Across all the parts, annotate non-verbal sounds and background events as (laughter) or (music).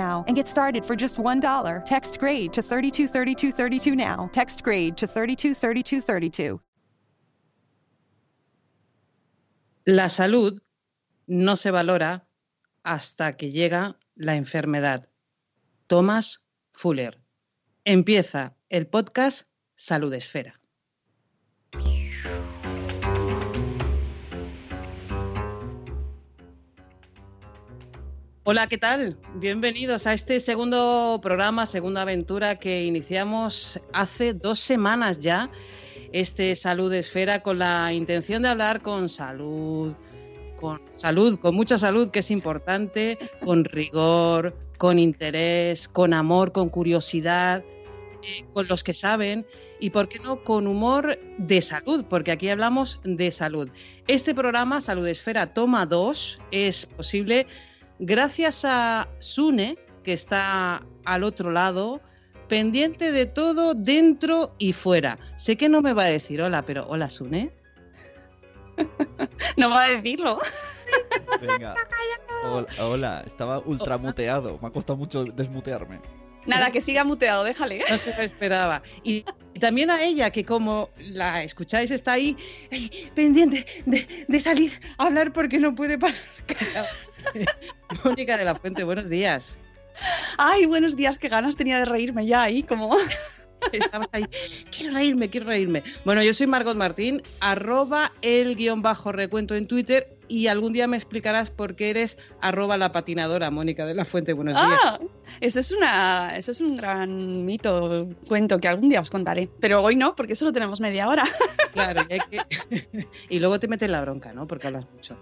and get started for just $1. Text grade to 323232 now. Text grade to 323232. La salud no se valora hasta que llega la enfermedad. Thomas Fuller. Empieza el podcast Salud Esfera. Hola, ¿qué tal? Bienvenidos a este segundo programa, segunda aventura que iniciamos hace dos semanas ya. Este Salud Esfera con la intención de hablar con salud, con salud, con mucha salud, que es importante, con rigor, con interés, con amor, con curiosidad, eh, con los que saben y, ¿por qué no?, con humor de salud, porque aquí hablamos de salud. Este programa, Salud Esfera Toma 2, es posible gracias a Sune, que está al otro lado, pendiente de todo dentro y fuera. Sé que no me va a decir hola, pero hola Sune. (laughs) no va a decirlo. Venga. Hola, hola, estaba ultra muteado. Me ha costado mucho desmutearme. Nada, que siga muteado, déjale. No se lo esperaba. Y, y también a ella, que como la escucháis, está ahí, ahí, pendiente de, de salir a hablar porque no puede parar. (laughs) Mónica de la Fuente, buenos días. Ay, buenos días, qué ganas tenía de reírme ya ahí, como... (laughs) Estabas ahí, quiero reírme, quiero reírme. Bueno, yo soy Margot Martín, arroba el guion bajo recuento en Twitter y algún día me explicarás por qué eres arroba la patinadora, Mónica de la Fuente. Buenos días. Ah, eso es, una, eso es un gran mito, cuento que algún día os contaré. Pero hoy no, porque solo tenemos media hora. (laughs) Claro, y, hay que... (laughs) y luego te metes la bronca, ¿no? Porque hablas mucho.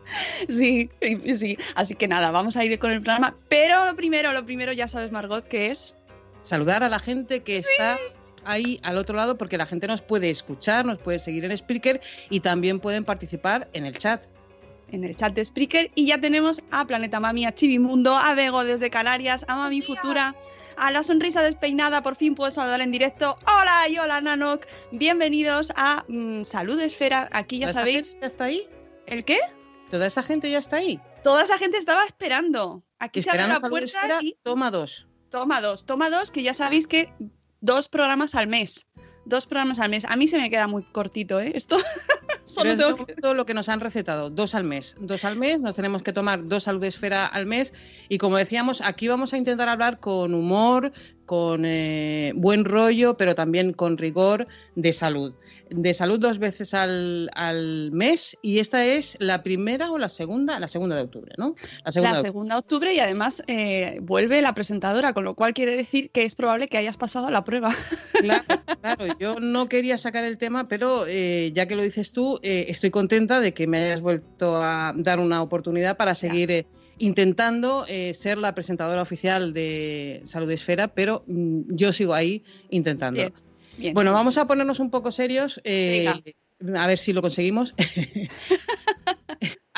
Sí, sí. Así que nada, vamos a ir con el programa. Pero lo primero, lo primero, ya sabes, Margot, que es... Saludar a la gente que Sí. está ahí al otro lado porque la gente nos puede escuchar, nos puede seguir en Spreaker y también pueden participar en el chat. En el chat de Spreaker y ya tenemos a Planeta Mami, a Chivimundo, a Bego desde Canarias, a Mami Futura, a la sonrisa despeinada, por fin puedo saludar en directo. Hola y hola Nanok, bienvenidos a mm, Salud Esfera, aquí ya ¿Toda esa sabéis. gente ¿Ya está ahí? ¿El qué? ¿Toda esa gente ya está ahí? Toda esa gente estaba esperando. Aquí se abre la puerta Esfera, y toma dos. toma dos, toma dos, que ya sabéis que dos programas al mes. Dos programas al mes. A mí se me queda muy cortito, ¿eh? Esto (laughs) solo Pero es tengo que... todo lo que nos han recetado, dos al mes. Dos al mes, nos tenemos que tomar dos salud esfera al mes. Y como decíamos, aquí vamos a intentar hablar con humor, con eh, buen rollo, pero también con rigor de salud. De salud dos veces al, al mes. Y esta es la primera o la segunda, la segunda de octubre, ¿no? La segunda La de segunda de octubre y además eh, vuelve la presentadora, con lo cual quiere decir que es probable que hayas pasado la prueba. (laughs) Claro, claro, (laughs) yo no quería sacar el tema, pero eh, ya que lo dices tú, eh, estoy contenta de que me hayas vuelto a dar una oportunidad para seguir eh, intentando eh, ser la presentadora oficial de Salud Esfera, pero mm, yo sigo ahí intentando. Bien, bien. Bueno, vamos a ponernos un poco serios, eh, a ver si lo conseguimos. (laughs)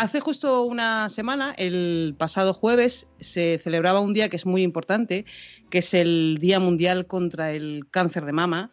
Hace justo una semana, el pasado jueves, se celebraba un día que es muy importante, que es el Día Mundial contra el Cáncer de Mama.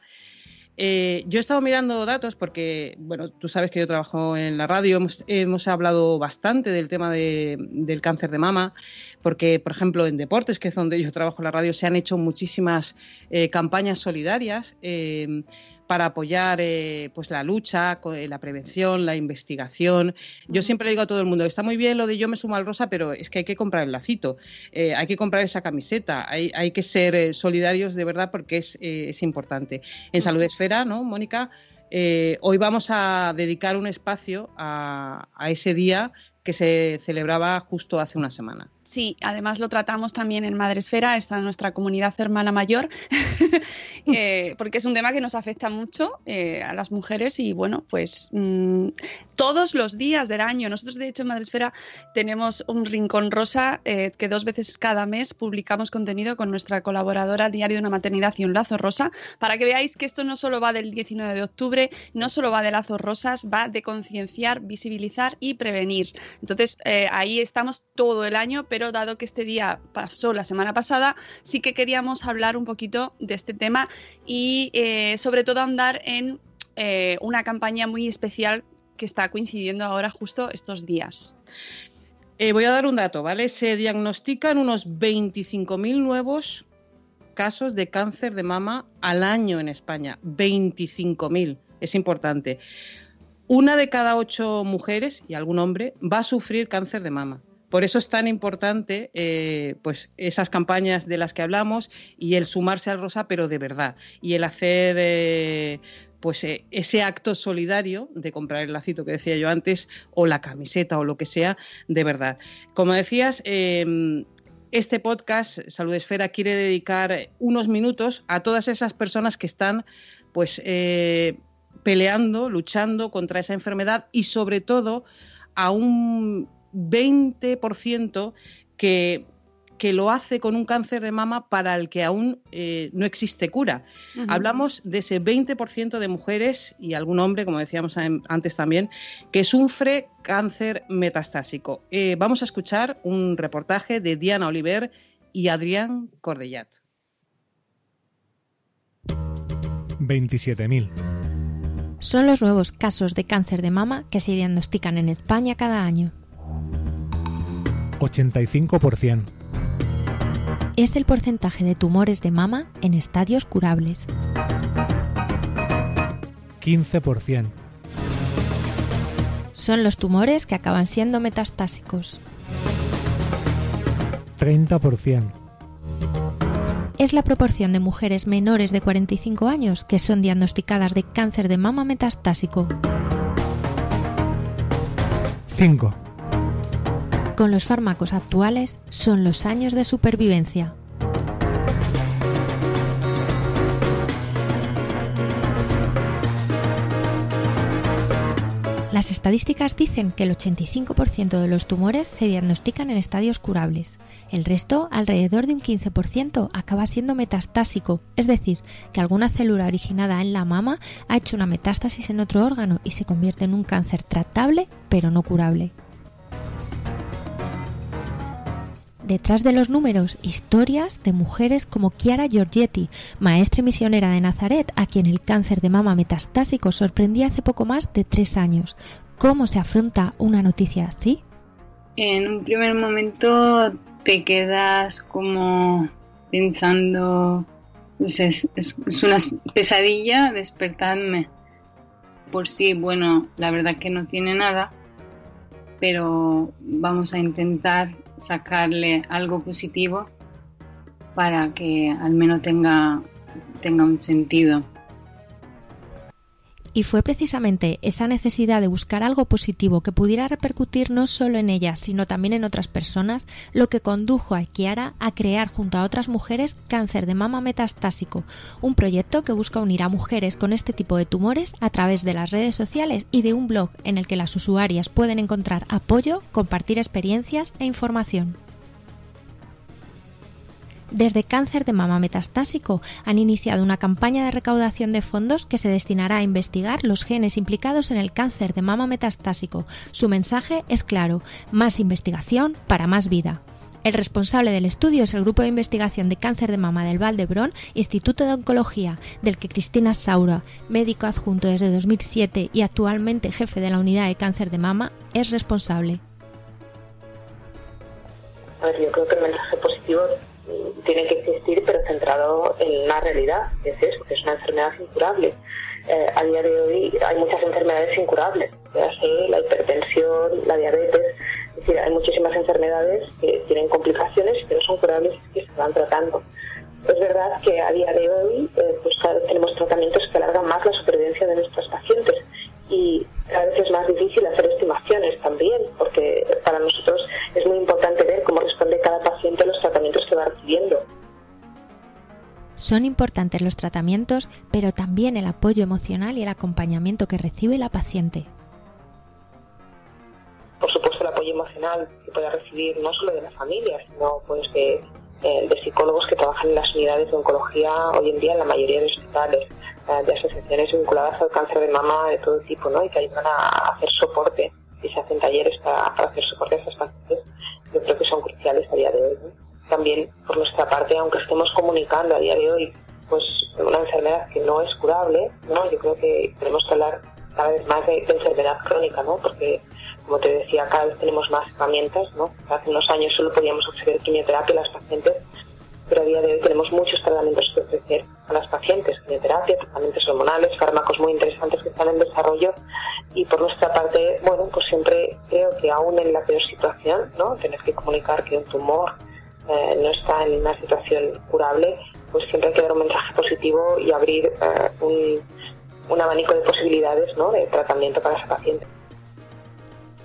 Eh, yo he estado mirando datos porque, bueno, tú sabes que yo trabajo en la radio, hemos, hablado bastante del tema del cáncer de mama, porque, por ejemplo, en deportes, que es donde yo trabajo en la radio, se han hecho muchísimas eh, campañas solidarias. Eh, para apoyar eh, pues la lucha, eh, la prevención, la investigación. Yo siempre digo a todo el mundo, está muy bien lo de yo me sumo al rosa, pero es que hay que comprar el lacito, eh, hay que comprar esa camiseta, hay, que ser solidarios de verdad porque es, es importante. En Salud Esfera, ¿no, Mónica? hoy vamos a dedicar un espacio a, a ese día que se celebraba justo hace una semana. Sí, además lo tratamos también en Madresfera, está nuestra comunidad hermana mayor, (laughs) eh, porque es un tema que nos afecta mucho eh, a las mujeres y bueno, pues mm, todos los días del año. Nosotros de hecho en Madresfera tenemos un rincón rosa eh, que dos veces cada mes publicamos contenido con nuestra colaboradora Diario de una Maternidad y un Lazo Rosa, para que veáis que esto no solo va del 19 de octubre, no solo va de lazos rosas, va de concienciar, visibilizar y prevenir. Entonces ahí estamos todo el año, pero dado que este día pasó la semana pasada, sí que queríamos hablar un poquito de este tema y eh, sobre todo andar en eh, una campaña muy especial que está coincidiendo ahora justo estos días. Eh, voy a dar un dato, ¿vale? Se diagnostican unos 25.000 nuevos casos de cáncer de mama al año en España. 25.000, es importante. Una de cada ocho mujeres y algún hombre va a sufrir cáncer de mama. Por eso es tan importante eh, pues esas campañas de las que hablamos y el sumarse al rosa, pero de verdad. Y el hacer eh, pues eh, ese acto solidario de comprar el lacito que decía yo antes, o la camiseta o lo que sea, de verdad. Como decías, em, este podcast, Salud Esfera, quiere dedicar unos minutos a todas esas personas que están pues peleando, luchando contra esa enfermedad y sobre todo a un 20% que, que lo hace con un cáncer de mama para el que aún eh, no existe cura. Hablamos de ese 20% de mujeres y algún hombre, como decíamos antes también, que sufre cáncer metastásico. Eh, vamos a escuchar un reportaje de Diana Oliver y Adrián Cordellat. 27.000. Son los nuevos casos de cáncer de mama que se diagnostican en España cada año. 85%. Es el porcentaje de tumores de mama en estadios curables. 15%. Son los tumores que acaban siendo metastásicos. 30%. Es la proporción de mujeres menores de 45 años que son diagnosticadas de cáncer de mama metastásico. 5 con los fármacos actuales son los años de supervivencia. Las estadísticas dicen que el 85% de los tumores se diagnostican en estadios curables. El resto, alrededor de un 15%, acaba siendo metastásico, es decir, que alguna célula originada en la mama ha hecho una metástasis en otro órgano y se convierte en un cáncer tratable pero no curable. Detrás de los números historias de mujeres como Chiara Giorgetti, maestra y misionera de Nazaret, a quien el cáncer de mama metastásico sorprendía hace poco más de tres años. ¿Cómo se afronta una noticia así? En un primer momento te quedas como pensando, pues es, es una pesadilla despertarme. Por sí, bueno, la verdad que no tiene nada, pero vamos a intentar sacarle algo positivo para que al menos tenga, tenga un sentido. Y fue precisamente esa necesidad de buscar algo positivo que pudiera repercutir no solo en ella, sino también en otras personas, lo que condujo a Kiara a crear junto a otras mujeres Cáncer de Mama Metastásico, un proyecto que busca unir a mujeres con este tipo de tumores a través de las redes sociales y de un blog en el que las usuarias pueden encontrar apoyo, compartir experiencias e información desde Cáncer de Mama Metastásico han iniciado una campaña de recaudación de fondos que se destinará a investigar los genes implicados en el cáncer de mama metastásico. Su mensaje es claro, más investigación para más vida. El responsable del estudio es el Grupo de Investigación de Cáncer de Mama del Val d'Hebron, Instituto de Oncología, del que Cristina Saura, médico adjunto desde 2007 y actualmente jefe de la unidad de cáncer de mama, es responsable. A ver, yo creo que el mensaje positivo tiene que existir, pero centrado en una realidad, que es eso, que es una enfermedad incurable. Eh, a día de hoy hay muchas enfermedades incurables, ya sé, la hipertensión, la diabetes, es decir, hay muchísimas enfermedades que tienen complicaciones que no son curables y que se van tratando. Es verdad que a día de hoy eh, pues tenemos tratamientos que alargan más la supervivencia de nuestros pacientes y cada vez es más difícil hacer estimaciones también, porque para nosotros es muy importante ver cómo paciente los tratamientos que va recibiendo. Son importantes los tratamientos, pero también el apoyo emocional y el acompañamiento que recibe la paciente. Por supuesto, el apoyo emocional que pueda recibir no solo de la familia, sino pues de, eh, de psicólogos que trabajan en las unidades de oncología hoy en día en la mayoría de hospitales, eh, de asociaciones vinculadas al cáncer de mama de todo tipo, ¿no? Y que ayudan a hacer soporte y se hacen talleres para, para hacer soporte a esas pacientes. Yo creo que son cruciales a día de hoy. También, por nuestra parte, aunque estemos comunicando a día de hoy pues una enfermedad que no es curable, ¿no? Yo creo que tenemos que hablar cada vez más de, enfermedad crónica, ¿no? Porque como te decía, cada vez tenemos más herramientas, ¿no? Hace unos años solo podíamos ofrecer quimioterapia a las pacientes, pero a día de hoy tenemos muchos tratamientos que ofrecer a las pacientes, quimioterapia, tratamientos hormonales, fármacos muy interesantes que están en desarrollo y por nuestra parte, bueno, pues siempre creo que aún en la peor situación, ¿no? Tener que comunicar que un tumor eh, no está en una situación curable, pues siempre hay que dar un mensaje positivo y abrir eh, un, un abanico de posibilidades, ¿no? De tratamiento para esa paciente.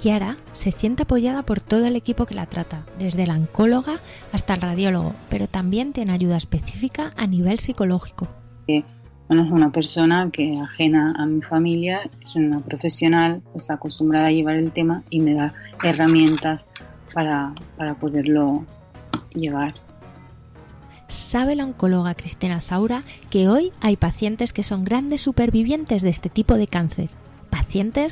Kiara se siente apoyada por todo el equipo que la trata, desde la oncóloga hasta el radiólogo, pero también tiene ayuda específica a nivel psicológico. Bueno, es una persona que ajena a mi familia, es una profesional, está acostumbrada a llevar el tema y me da herramientas para, para poderlo llevar. Sabe la oncóloga Cristina Saura que hoy hay pacientes que son grandes supervivientes de este tipo de cáncer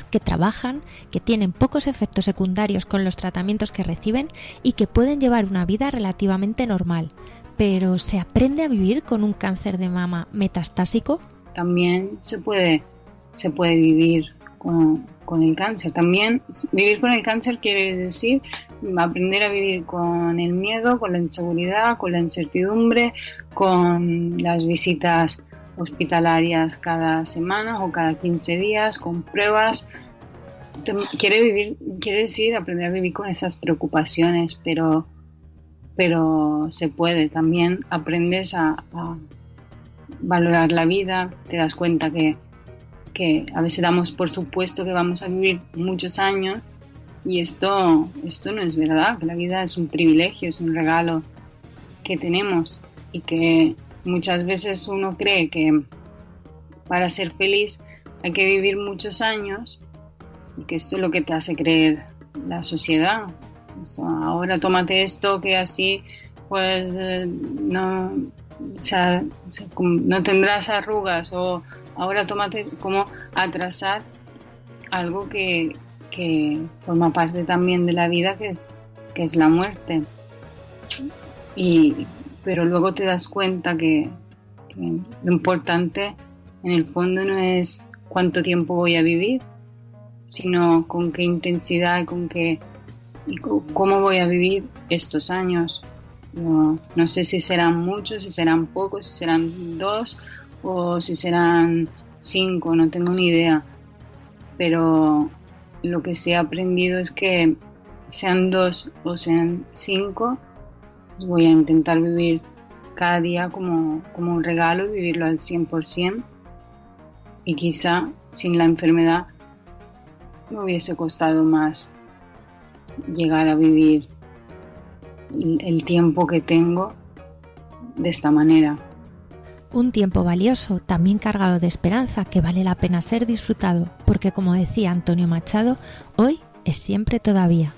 que trabajan, que tienen pocos efectos secundarios con los tratamientos que reciben y que pueden llevar una vida relativamente normal. Pero ¿se aprende a vivir con un cáncer de mama metastásico? También se puede, se puede vivir con el cáncer. También vivir con el cáncer quiere decir aprender a vivir con el miedo, con la inseguridad, con la incertidumbre, con las visitas hospitalarias cada semana o cada 15 días con pruebas. Quiere vivir, quiere decir aprender a vivir con esas preocupaciones, pero, pero se puede. También aprendes a, valorar la vida, te das cuenta que, que a veces damos por supuesto que vamos a vivir muchos años y esto, esto no es verdad, la vida es un privilegio, es un regalo que tenemos y que Muchas veces uno cree que para ser feliz hay que vivir muchos años y que esto es lo que te hace creer la sociedad. ahora tómate esto que así pues eh, no, no tendrás arrugas o ahora tómate como atrasar algo que, forma parte también de la vida que, que es la muerte. Y pero luego te das cuenta que, lo importante en el fondo no es cuánto tiempo voy a vivir, sino con qué intensidad, con qué y cómo voy a vivir estos años. No, no, sé si serán muchos, si serán pocos, si serán dos o si serán cinco, no tengo ni idea. Pero lo que sí he aprendido es que sean dos o sean cinco, voy a intentar vivir cada día como, como un regalo y vivirlo al 100%. Y quizá sin la enfermedad me hubiese costado más llegar a vivir el tiempo que tengo de esta manera. Un tiempo valioso, también cargado de esperanza, que vale la pena ser disfrutado, porque como decía Antonio Machado, hoy es siempre todavía.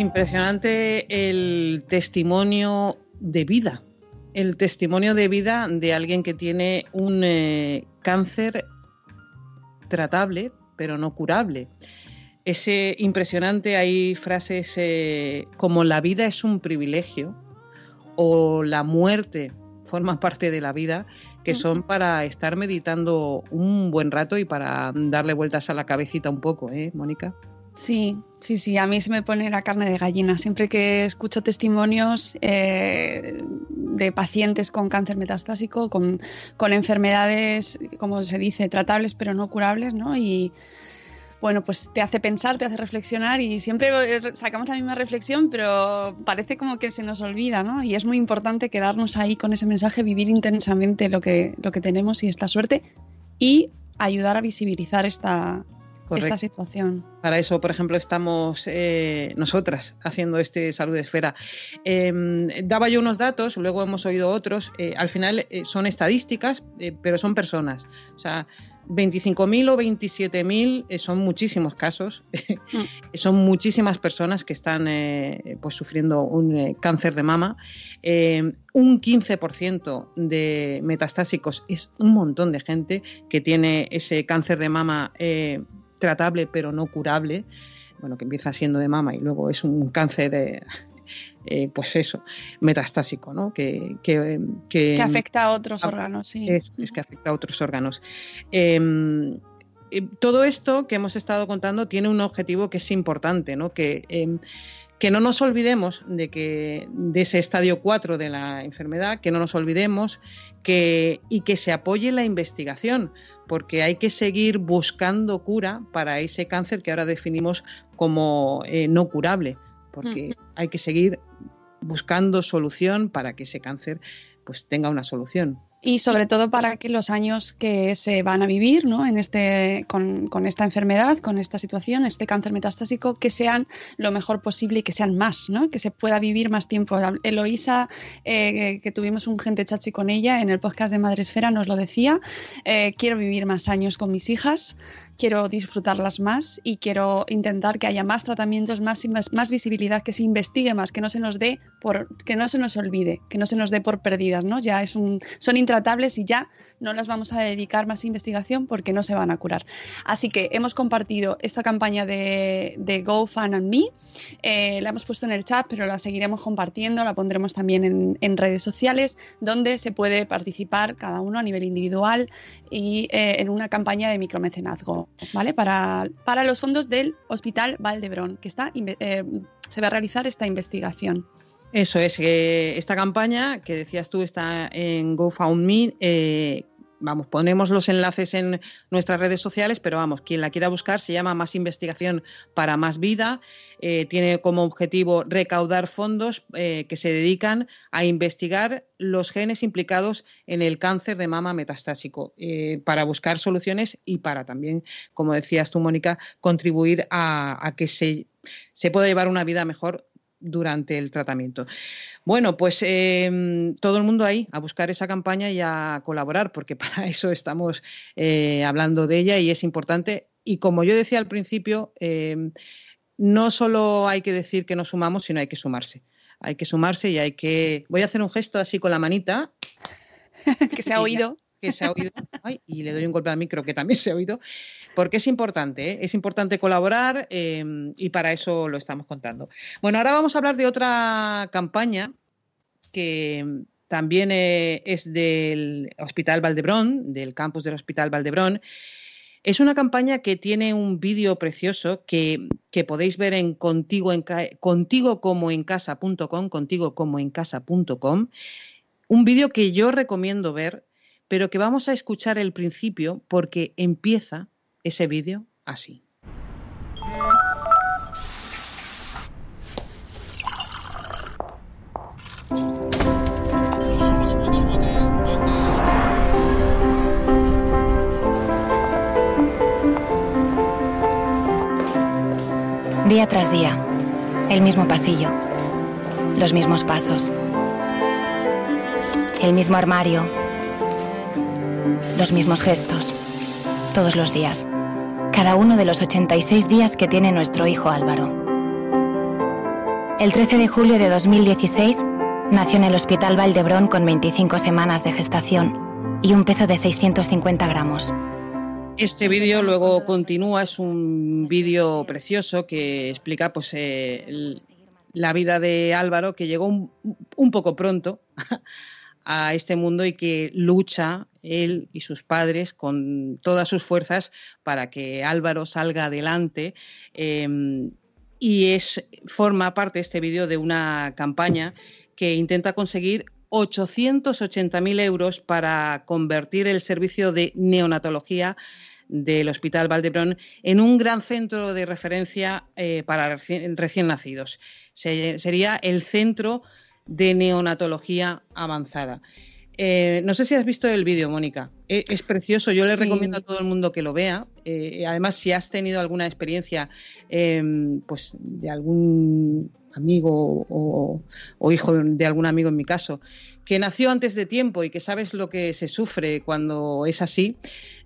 Impresionante el testimonio de vida, el testimonio de vida de alguien que tiene un eh, cáncer tratable, pero no curable. Es eh, impresionante, hay frases eh, como la vida es un privilegio o la muerte forma parte de la vida, que son para estar meditando un buen rato y para darle vueltas a la cabecita un poco, ¿eh, Mónica? Sí, sí, sí, a mí se me pone la carne de gallina. Siempre que escucho testimonios eh, de pacientes con cáncer metastásico, con, con, enfermedades, como se dice, tratables pero no curables, ¿no? Y bueno, pues te hace pensar, te hace reflexionar y siempre sacamos la misma reflexión, pero parece como que se nos olvida, ¿no? Y es muy importante quedarnos ahí con ese mensaje, vivir intensamente lo que, lo que tenemos y esta suerte y ayudar a visibilizar esta, esta situación. Para eso, por ejemplo, estamos eh, nosotras haciendo este Salud Esfera. Em, daba yo unos datos, luego hemos oído otros. Eh, al final eh, son estadísticas, pero son personas. O sea, 25.000 o 27.000 eh, son muchísimos casos, (laughs) mm. son muchísimas personas que están eh, pues, sufriendo un eh, cáncer de mama. un 15% de metastásicos es un montón de gente que tiene ese cáncer de mama tratable pero no curable. Bueno, que empieza siendo de mama y luego es un cáncer (laughs) eh, pues eso, metastásico, ¿no? Que, que, afecta a otros órganos, sí. Es, que afecta a otros órganos. Em, eh, todo esto que hemos estado contando tiene un objetivo que es importante, ¿no? Que, em, que no nos olvidemos de que de ese estadio 4 de la enfermedad, que no nos olvidemos que, y que se apoye la investigación, porque hay que seguir buscando cura para ese cáncer que ahora definimos como eh, no curable porque hay que seguir buscando solución para que ese cáncer pues tenga una solución. Y sobre todo para que los años que se van a vivir ¿no? en este, con, esta enfermedad, con esta situación, este cáncer metastásico, que sean lo mejor posible y que sean más, ¿no? que se pueda vivir más tiempo. Eloísa, eh, que tuvimos un gente chachi con ella en el podcast de Madresfera, nos lo decía, eh, quiero vivir más años con mis hijas, quiero disfrutarlas más y quiero intentar que haya más tratamientos, más, más, más visibilidad, que se investigue más, que no se nos dé por, que no se nos olvide, que no se nos dé por perdidas, ¿no? Ya es un, son intratables y ya no las vamos a dedicar más investigación porque no se van a curar. Así que hemos compartido esta campaña de, de eh, la hemos puesto en el chat, pero la seguiremos compartiendo, la pondremos también en, en redes sociales, donde se puede participar cada uno a nivel individual y eh, en una campaña de micromecenazgo. ¿vale? Para, para los fondos del Hospital Valdebrón, que está, eh, se va a realizar esta investigación. Eso es, esta campaña que decías tú está en GoFundMe, eh, vamos, ponemos los enlaces en nuestras redes sociales, pero vamos, quien la quiera buscar se llama Más Investigación para Más Vida. Eh, tiene como objetivo recaudar fondos eh, que se dedican a investigar los genes implicados en el cáncer de mama metastásico, eh, para buscar soluciones y para también, como decías tú, Mónica, contribuir a, a que se, se pueda llevar una vida mejor durante el tratamiento. Bueno, pues em, todo el mundo ahí a buscar esa campaña y a colaborar, porque (laughs) para eso estamos eh, hablando de ella y es importante. Y como yo decía al principio, em, no solo hay que decir que nos sumamos, sino hay que sumarse. Hay que sumarse y hay que... Voy a hacer un gesto así con la manita. (laughs) que se ha oído que se ha oído, y le doy un golpe al micro que también se ha oído, porque es importante, ¿eh? es importante colaborar em, y para eso lo estamos contando. Bueno, ahora vamos a hablar de otra campaña que también eh, es del Hospital Valdebrón, del campus del Hospital Valdebrón. Es una campaña que tiene un vídeo precioso que, podéis ver en contigo, en, como en casa.com, contigo como en casa.com. Un vídeo que yo recomiendo ver pero que vamos a escuchar el principio porque empieza ese vídeo así. Día tras día, el mismo pasillo, los mismos pasos, el mismo armario los mismos gestos, todos los días, cada uno de los 86 días que tiene nuestro hijo Álvaro. El 13 de julio de 2016 nació en el Hospital Valdebrón con 25 semanas de gestación y un peso de 650 gramos. Este vídeo luego continúa, es un vídeo precioso que explica pues, eh, la vida de Álvaro, que llegó un poco pronto a este mundo y que lucha él y sus padres con todas sus fuerzas para que Álvaro salga adelante. eh, y es, forma parte este vídeo de una campaña que intenta conseguir 880.000 euros para convertir el servicio de neonatología del Hospital Valdebrón en un gran centro de referencia eh, para recién, nacidos. Se- sería el centro de neonatología avanzada. Eh, no sé si has visto el vídeo, Mónica. E- Es, precioso. Yo le Sí. recomiendo a todo el mundo que lo vea. Eh, además, si has tenido alguna experiencia, eh, pues de algún amigo o, o hijo de algún amigo, en mi caso, que nació antes de tiempo y que sabes lo que se sufre cuando es así,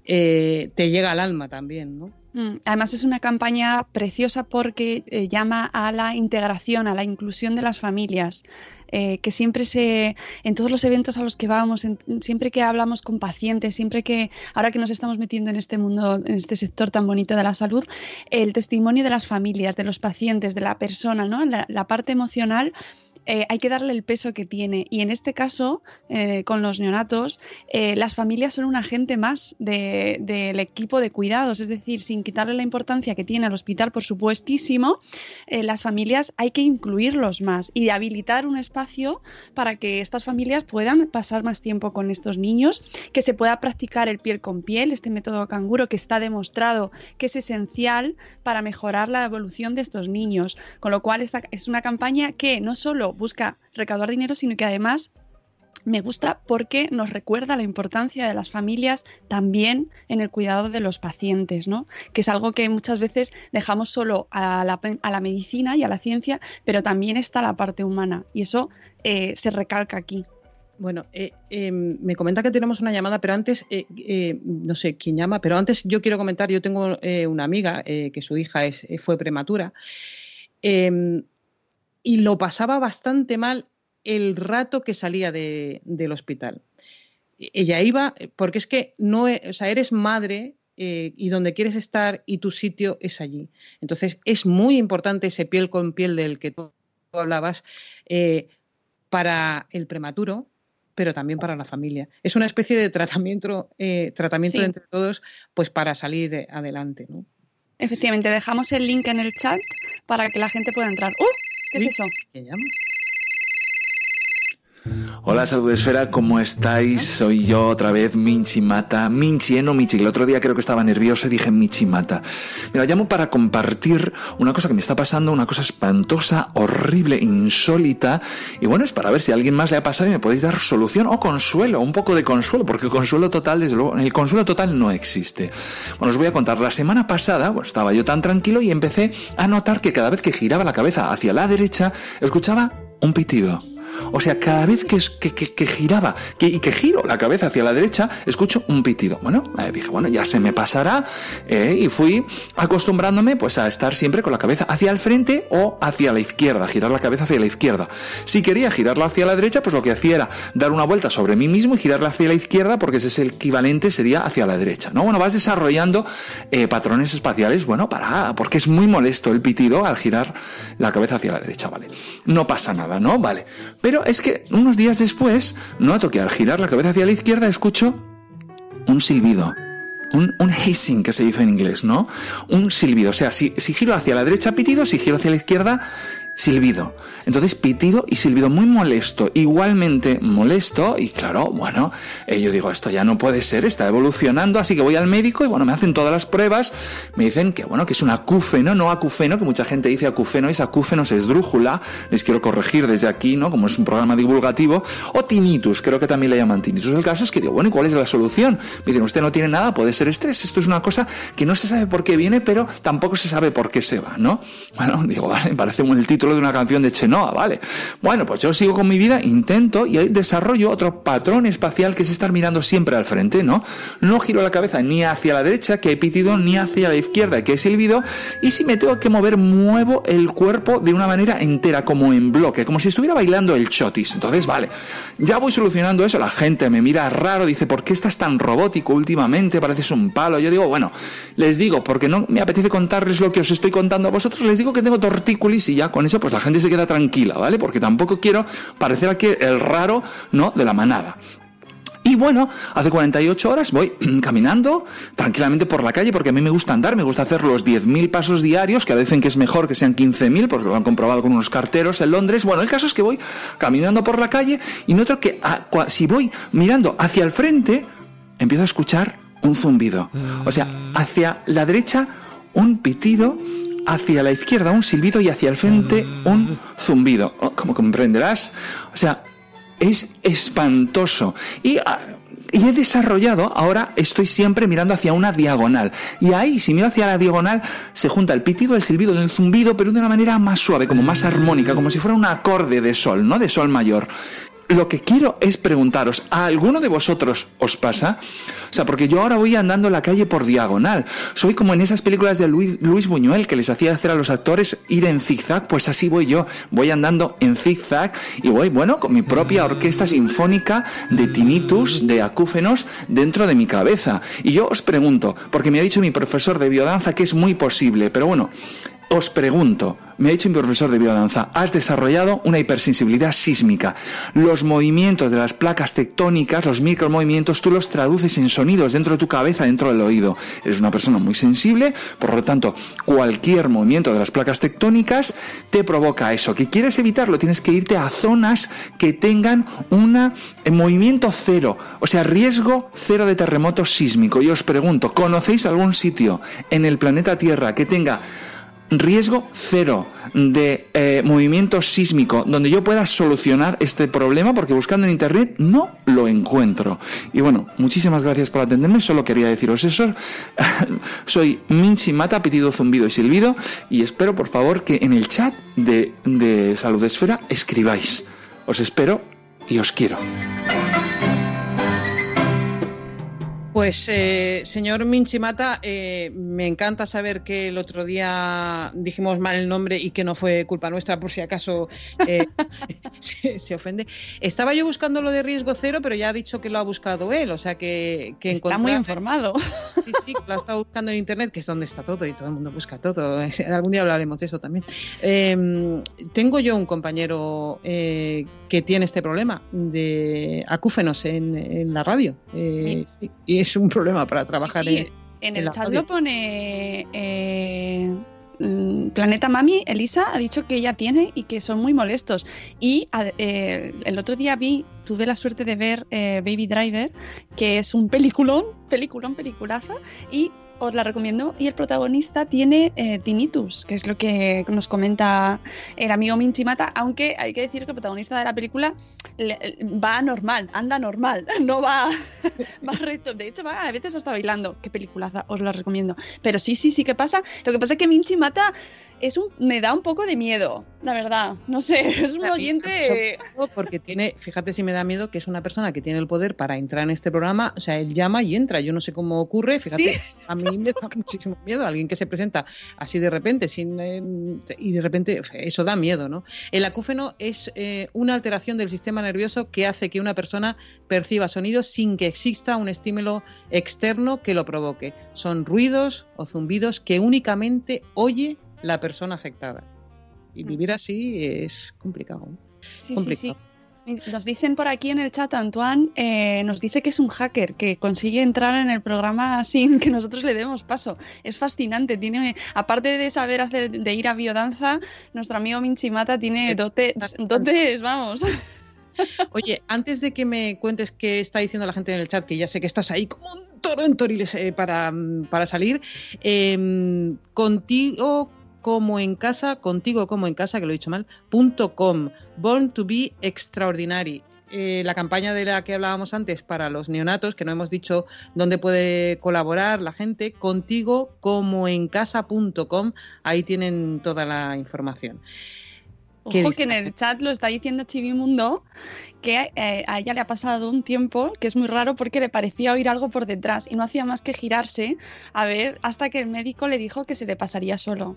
eh, te llega al alma también, ¿no? Mm, Además es una campaña preciosa porque eh, llama a la integración, a la inclusión de las familias, eh, que siempre se, en todos los eventos a los que vamos, siempre que hablamos con pacientes, siempre que, ahora que nos estamos metiendo en este mundo, en este sector tan bonito de la salud, el testimonio de las familias, de los pacientes, de la persona, ¿no? La parte emocional. Eh, hay que darle el peso que tiene. Y en este caso, eh, con los neonatos, eh, las familias son un agente más de- del equipo de cuidados, es decir, sin quitarle la importancia que tiene al hospital, por supuestísimo, las familias hay que incluirlos más y habilitar un espacio para que estas familias puedan pasar más tiempo con estos niños, que se pueda practicar el piel con piel, este método canguro que está demostrado que es esencial para mejorar la evolución de estos niños. Con lo cual, esta es una campaña que no solo busca recaudar dinero, sino que además me gusta porque nos recuerda la importancia de las familias también en el cuidado de los pacientes, ¿no? Que es algo que muchas veces dejamos solo a la, a la medicina y a la ciencia, pero también está la parte humana y eso eh, se recalca aquí. Bueno, eh, eh, me comenta que tenemos una llamada, pero antes, eh, no sé quién llama, pero antes yo quiero comentar, yo tengo una amiga que su hija es, fue prematura eh, y lo pasaba bastante mal el rato que salía de- del hospital. E- Ella iba, porque es que no, e- o sea, eres madre eh, y donde quieres estar y tu sitio es allí. Entonces es muy importante ese piel con piel del que tú hablabas eh, para el prematuro, pero también para la familia. Es una especie de tratamiento, eh, tratamiento Sí. entre todos, pues para salir eh, adelante. ¿no? Efectivamente, dejamos el link en el chat para que la gente pueda entrar. ¡Uh! que c'est ça. Hola Salud Esfera, ¿cómo estáis? Soy yo otra vez, Minchi Mata. Minchi, eh, no Michi, el otro día creo que estaba nervioso y dije Michi Mata. Mira, llamo para compartir una cosa que me está pasando, una cosa espantosa, horrible, insólita. Y bueno, es para ver si a alguien más le ha pasado y me podéis dar solución o consuelo, un poco de consuelo, porque consuelo total, desde luego, el consuelo total no existe. Bueno, os voy a contar, la semana pasada, bueno, estaba yo tan tranquilo y empecé a notar que cada vez que giraba la cabeza hacia la derecha, escuchaba un pitido. O sea, cada vez que, que, que, giraba que, y que giro la cabeza hacia la derecha, escucho un pitido. Bueno, eh, dije, bueno, ya se me pasará. eh, y fui acostumbrándome pues a estar siempre con la cabeza hacia el frente o hacia la izquierda, girar la cabeza hacia la izquierda. Si quería girarla hacia la derecha, pues lo que hacía era dar una vuelta sobre mí mismo y girarla hacia la izquierda, porque ese es el equivalente, sería hacia la derecha. ¿no? Bueno, vas desarrollando eh, patrones espaciales, bueno, para, porque es muy molesto el pitido al girar la cabeza hacia la derecha, ¿vale? No pasa nada, ¿no? Vale. Pero es que unos días después noto que al girar la cabeza hacia la izquierda escucho un silbido. Un, hissing que se dice en inglés, ¿no? Un silbido. O sea, si, si giro hacia la derecha, pitido, si giro hacia la izquierda, silbido. Entonces, pitido y silbido muy molesto, igualmente molesto, y claro, bueno, eh, yo digo, esto ya no puede ser, está evolucionando, así que voy al médico y bueno, me hacen todas las pruebas, me dicen que bueno, que es un acúfeno, no acufeno, que mucha gente dice acúfeno, es acúfeno, es esdrújula, les quiero corregir desde aquí, ¿no? Como es un programa divulgativo, o tinnitus, creo que también le llaman tinnitus. El caso es que digo, bueno, ¿y cuál es la solución? Me dicen, usted no tiene nada, puede ser estrés, esto es una cosa que no se sabe por qué viene, pero tampoco se sabe por qué se va, ¿no? Bueno, (laughs) digo, vale, parece un el título título de una canción de Chenoa, ¿vale? Bueno, pues yo sigo con mi vida, intento y desarrollo otro patrón espacial que es estar mirando siempre al frente, ¿no? No giro la cabeza ni hacia la derecha, que he pitido, ni hacia la izquierda, que he silbido, y si me tengo que mover, muevo el cuerpo de una manera entera, como en bloque, como si estuviera bailando el chotis. Entonces, vale, ya voy solucionando eso, la gente me mira raro, dice, ¿por qué estás tan robótico últimamente? Pareces un palo. Yo digo, bueno, les digo, porque no me apetece contarles lo que os estoy contando a vosotros, les digo que tengo tortícolis y ya con eso pues la gente se queda tranquila, ¿vale? Porque tampoco quiero parecer aquí el raro, ¿no? De la manada. Y bueno, hace 48 horas voy (clears throat) caminando tranquilamente por la calle porque a mí me gusta andar, me gusta hacer los 10.000 pasos diarios, que dicen que es mejor que sean 15.000 porque lo han comprobado con unos carteros en Londres. Bueno, el caso es que voy caminando por la calle y noto que ah, si voy mirando hacia el frente, empiezo a escuchar un zumbido. O sea, hacia la derecha un pitido, hacia la izquierda un silbido y hacia el frente un zumbido. Oh, Como comprenderás, o sea, es espantoso. Y, ah, y he desarrollado, ahora estoy siempre mirando hacia una diagonal. Y ahí, si miro hacia la diagonal, se junta el pitido, el silbido, el zumbido, pero de una manera más suave, como más armónica, como si fuera un acorde de sol, ¿no? De sol mayor. Lo que quiero es preguntaros, ¿a alguno de vosotros os pasa? O sea, porque yo ahora voy andando en la calle por diagonal. Soy como en esas películas de Luis, Luis Buñuel que les hacía hacer a los actores ir en zigzag, pues así voy yo. Voy andando en zigzag y voy, bueno, con mi propia orquesta sinfónica de tinnitus, de acúfenos dentro de mi cabeza. Y yo os pregunto, porque me ha dicho mi profesor de biodanza que es muy posible, pero bueno, os pregunto, me ha dicho mi profesor de biodanza, has desarrollado una hipersensibilidad sísmica. Los movimientos de las placas tectónicas, los micromovimientos, tú los traduces en sonidos dentro de tu cabeza, dentro del oído. Eres una persona muy sensible, por lo tanto, cualquier movimiento de las placas tectónicas te provoca eso. ¿Que quieres evitarlo? Tienes que irte a zonas que tengan un movimiento cero, o sea, riesgo cero de terremoto sísmico. Y os pregunto, ¿conocéis algún sitio en el planeta Tierra que tenga riesgo cero de eh, movimiento sísmico donde yo pueda solucionar este problema porque buscando en internet no lo encuentro. Y bueno, muchísimas gracias por atenderme, solo quería deciros eso. (laughs) Soy Minchi Mata, pitido, zumbido y silbido y espero por favor que en el chat de, de Salud Esfera escribáis. Os espero y os quiero. Pues, eh, señor Minchimata, eh, me encanta saber que el otro día dijimos mal el nombre y que no fue culpa nuestra, por si acaso eh, (laughs) se, se ofende. Estaba yo buscando lo de riesgo cero, pero ya ha dicho que lo ha buscado él, o sea que, que Está muy informado. Sí, sí, lo ha estado buscando en internet, que es donde está todo y todo el mundo busca todo. (laughs) Algún día hablaremos de eso también. Eh, tengo yo un compañero eh, que tiene este problema de acúfenos en, en la radio. Eh, sí, y es un problema para trabajar Sí, en, En en el chat lo pone eh, mm, Planeta Mami, Elisa ha dicho que ella tiene y que son muy molestos. Y eh, el otro día vi, tuve la suerte de ver eh, Baby Driver, que es un peliculón, peliculón, peliculaza, y os la recomiendo. Y el protagonista tiene eh, tinnitus, que es lo que nos comenta el amigo Minchimata, aunque hay que decir que el protagonista de la película le- va normal, anda normal, (laughs) no va, va recto. De hecho, va a veces hasta bailando. Qué peliculaza, os la recomiendo. Pero sí, sí, sí que pasa. Lo que pasa es que Minchimata es un, me da un poco de miedo, la verdad. No sé, (laughs) es un oyente. Porque tiene, fíjate si me da miedo, que es una persona que tiene el poder para entrar en este programa. O sea, él llama y entra. Yo no sé cómo ocurre. Fíjate, a mí me da muchísimo miedo. Alguien que se presenta así de repente, sin eh, y de repente, eso da miedo, ¿no? El acúfeno es eh, una alteración del sistema nervioso que hace que una persona perciba sonidos sin que exista un estímulo externo que lo provoque. Son ruidos o zumbidos que únicamente oye la persona afectada. Y vivir así es complicado. ¿no? Sí, sí, complicado. sí. Nos dicen por aquí en el chat, Antoine eh, nos dice que es un hacker, que consigue entrar en el programa sin que nosotros le demos paso. Es fascinante. Tiene, aparte de saber hacer, de ir a biodanza, nuestro amigo Minchimata tiene dotes, dotes, vamos. (laughs) Oye, antes de que me cuentes qué está diciendo la gente en el chat, que ya sé que estás ahí como un toro en toriles eh, para, mm, para salir, em, contigo como en casa, contigo como en casa, que lo he dicho mal, punto com, born to be extraordinary. Eh, la campaña de la que hablábamos antes para los neonatos, que no hemos dicho dónde puede colaborar la gente, contigo como en casa.com, ahí tienen toda la información. ¿Qué Ojo que en el chat lo está diciendo Chivimundo que eh, a ella le ha pasado un tiempo que es muy raro porque le parecía oír algo por detrás y no hacía más que girarse a ver hasta que el médico le dijo que se le pasaría solo.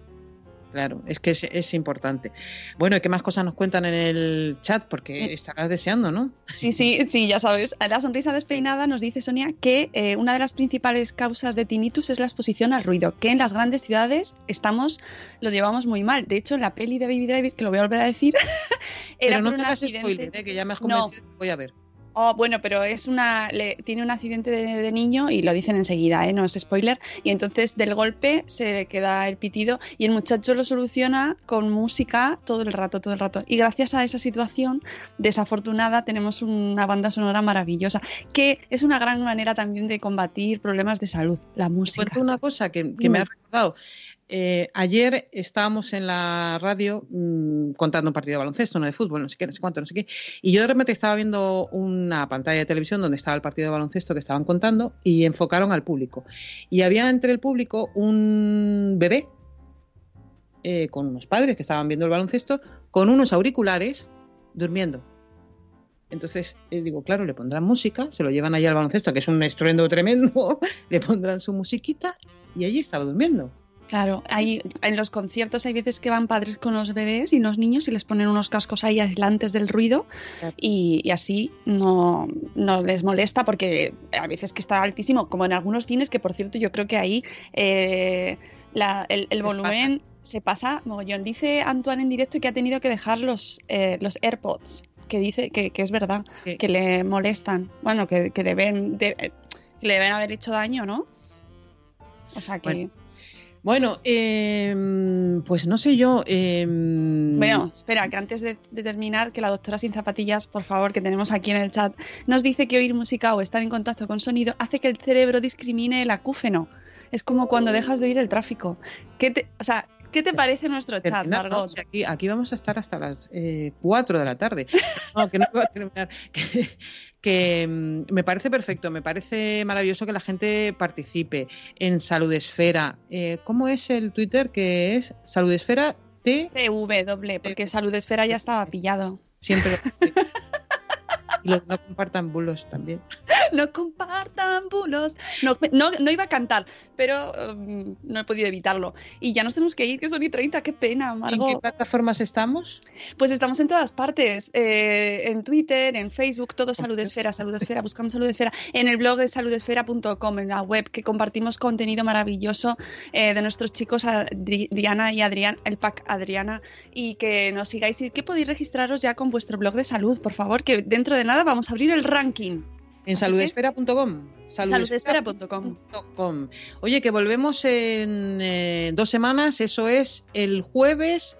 Claro, es que es, es importante. Bueno, ¿y qué más cosas nos cuentan en el chat? Porque estarás deseando, ¿no? Sí, sí, sí, ya sabes. La sonrisa despeinada nos dice Sonia que eh, una de las principales causas de tinnitus es la exposición al ruido, que en las grandes ciudades estamos, lo llevamos muy mal. De hecho, la peli de Baby Driver, que lo voy a volver a decir, (laughs) era Pero no por te un hagas accidente- spoiler, ¿eh? que ya me has No. convencido, voy a ver. Oh, bueno, pero es una. le- tiene un accidente de, de niño y lo dicen enseguida, ¿eh? no es spoiler. Y entonces del golpe se le queda el pitido y el muchacho lo soluciona con música todo el rato, todo el rato. Y gracias a esa situación desafortunada tenemos una banda sonora maravillosa, que es una gran manera también de combatir problemas de salud, la música. Cuento una cosa que, me ha recordado. Eh, ayer estábamos en la radio mm, contando un partido de baloncesto, no de fútbol, no sé qué, no sé cuánto, no sé qué. Y yo de repente estaba viendo una pantalla de televisión donde estaba el partido de baloncesto que estaban contando y enfocaron al público. Y había entre el público un bebé eh, con unos padres que estaban viendo el baloncesto con unos auriculares durmiendo. Entonces, eh, digo, claro, le pondrán música, se lo llevan allá al baloncesto, que es un estruendo tremendo, (laughs) le pondrán su musiquita y allí estaba durmiendo. Claro, hay, en los conciertos hay veces que van padres con los bebés y los niños y les ponen unos cascos ahí aislantes del ruido y, y así no, no les molesta porque a veces que está altísimo, como en algunos cines, que por cierto yo creo que ahí eh, la- el, volumen se pasa mogollón. Dice Antoine en directo que ha tenido que dejar los, eh, los AirPods, que dice que, que es verdad, que le molestan. Bueno, que, que deben, de- que le deben haber hecho daño, ¿no? O sea que... Bueno. Bueno, em, pues no sé yo. em, Bueno, espera, que antes de, de terminar, que la doctora sin zapatillas, por favor, que tenemos aquí en el chat, nos dice que oír música o estar en contacto con sonido hace que el cerebro discrimine el acúfeno. Es como cuando dejas de oír el tráfico. ¿Qué te, o sea, ¿qué te parece nuestro chat. Margot? Aquí, aquí vamos a estar hasta las 4 de la tarde. No, que no iba a terminar. (laughs) Que, que, mm, me parece perfecto, me parece maravilloso que la gente participe en Salud Esfera. Eh, ¿Cómo es el Twitter? Que es Salud Esfera T. Doble, porque Salud Esfera ya estaba pillado. Siempre (laughs) no compartan bulos también. (laughs) no compartan bulos. No, no, no iba a cantar, pero um, no he podido evitarlo. Y ya nos tenemos que ir, que son y 30, qué pena, ¿En Margot. qué plataformas estamos? Pues estamos en todas partes, eh, en Twitter, en Facebook, todo Salud Esfera, Salud Esfera, buscando Salud Esfera, en el blog de saludesfera.com, en la web que compartimos contenido maravilloso eh, de nuestros chicos Adri- Diana y Adrián, el pack Adriana, y que nos sigáis y que podéis registraros ya con vuestro blog de salud, por favor, que dentro de nada vamos a abrir el ranking. En. Saludesfera.com. saludesfera.com. Oye, que volvemos en eh, dos semanas, eso es el jueves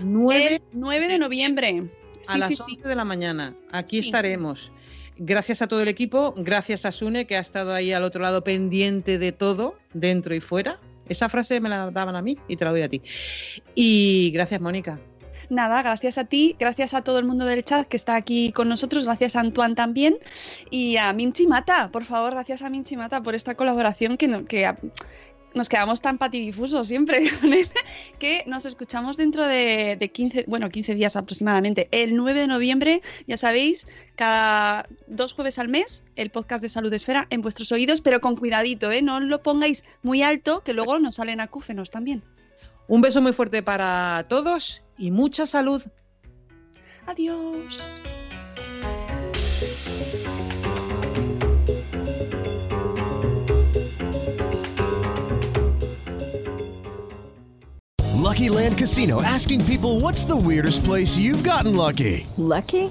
9, El 9 de noviembre. a Sí, las sí, 11 sí. de la mañana. Aquí estaremos. Gracias a todo el equipo, gracias a Sune, que ha estado ahí al otro lado pendiente de todo, dentro y fuera. Esa frase me la daban a mí y te la doy a ti. Y gracias, Mónica. Nada, gracias a ti, gracias a todo el mundo del chat que está aquí con nosotros, gracias a Antoine también y a Minchi Mata, por favor, gracias a Minchi Mata por esta colaboración que, nos quedamos tan patidifusos siempre (laughs) que nos escuchamos dentro de, de 15, bueno, 15 días aproximadamente. El 9 de noviembre, ya sabéis, cada dos jueves al mes, el podcast de Salud Esfera en vuestros oídos, pero con cuidadito, ¿eh? no lo pongáis muy alto, que luego nos salen acúfenos también. Un beso muy fuerte para todos y mucha salud. Adiós. Lucky Land Casino asking people what's the weirdest place you've gotten lucky? Lucky?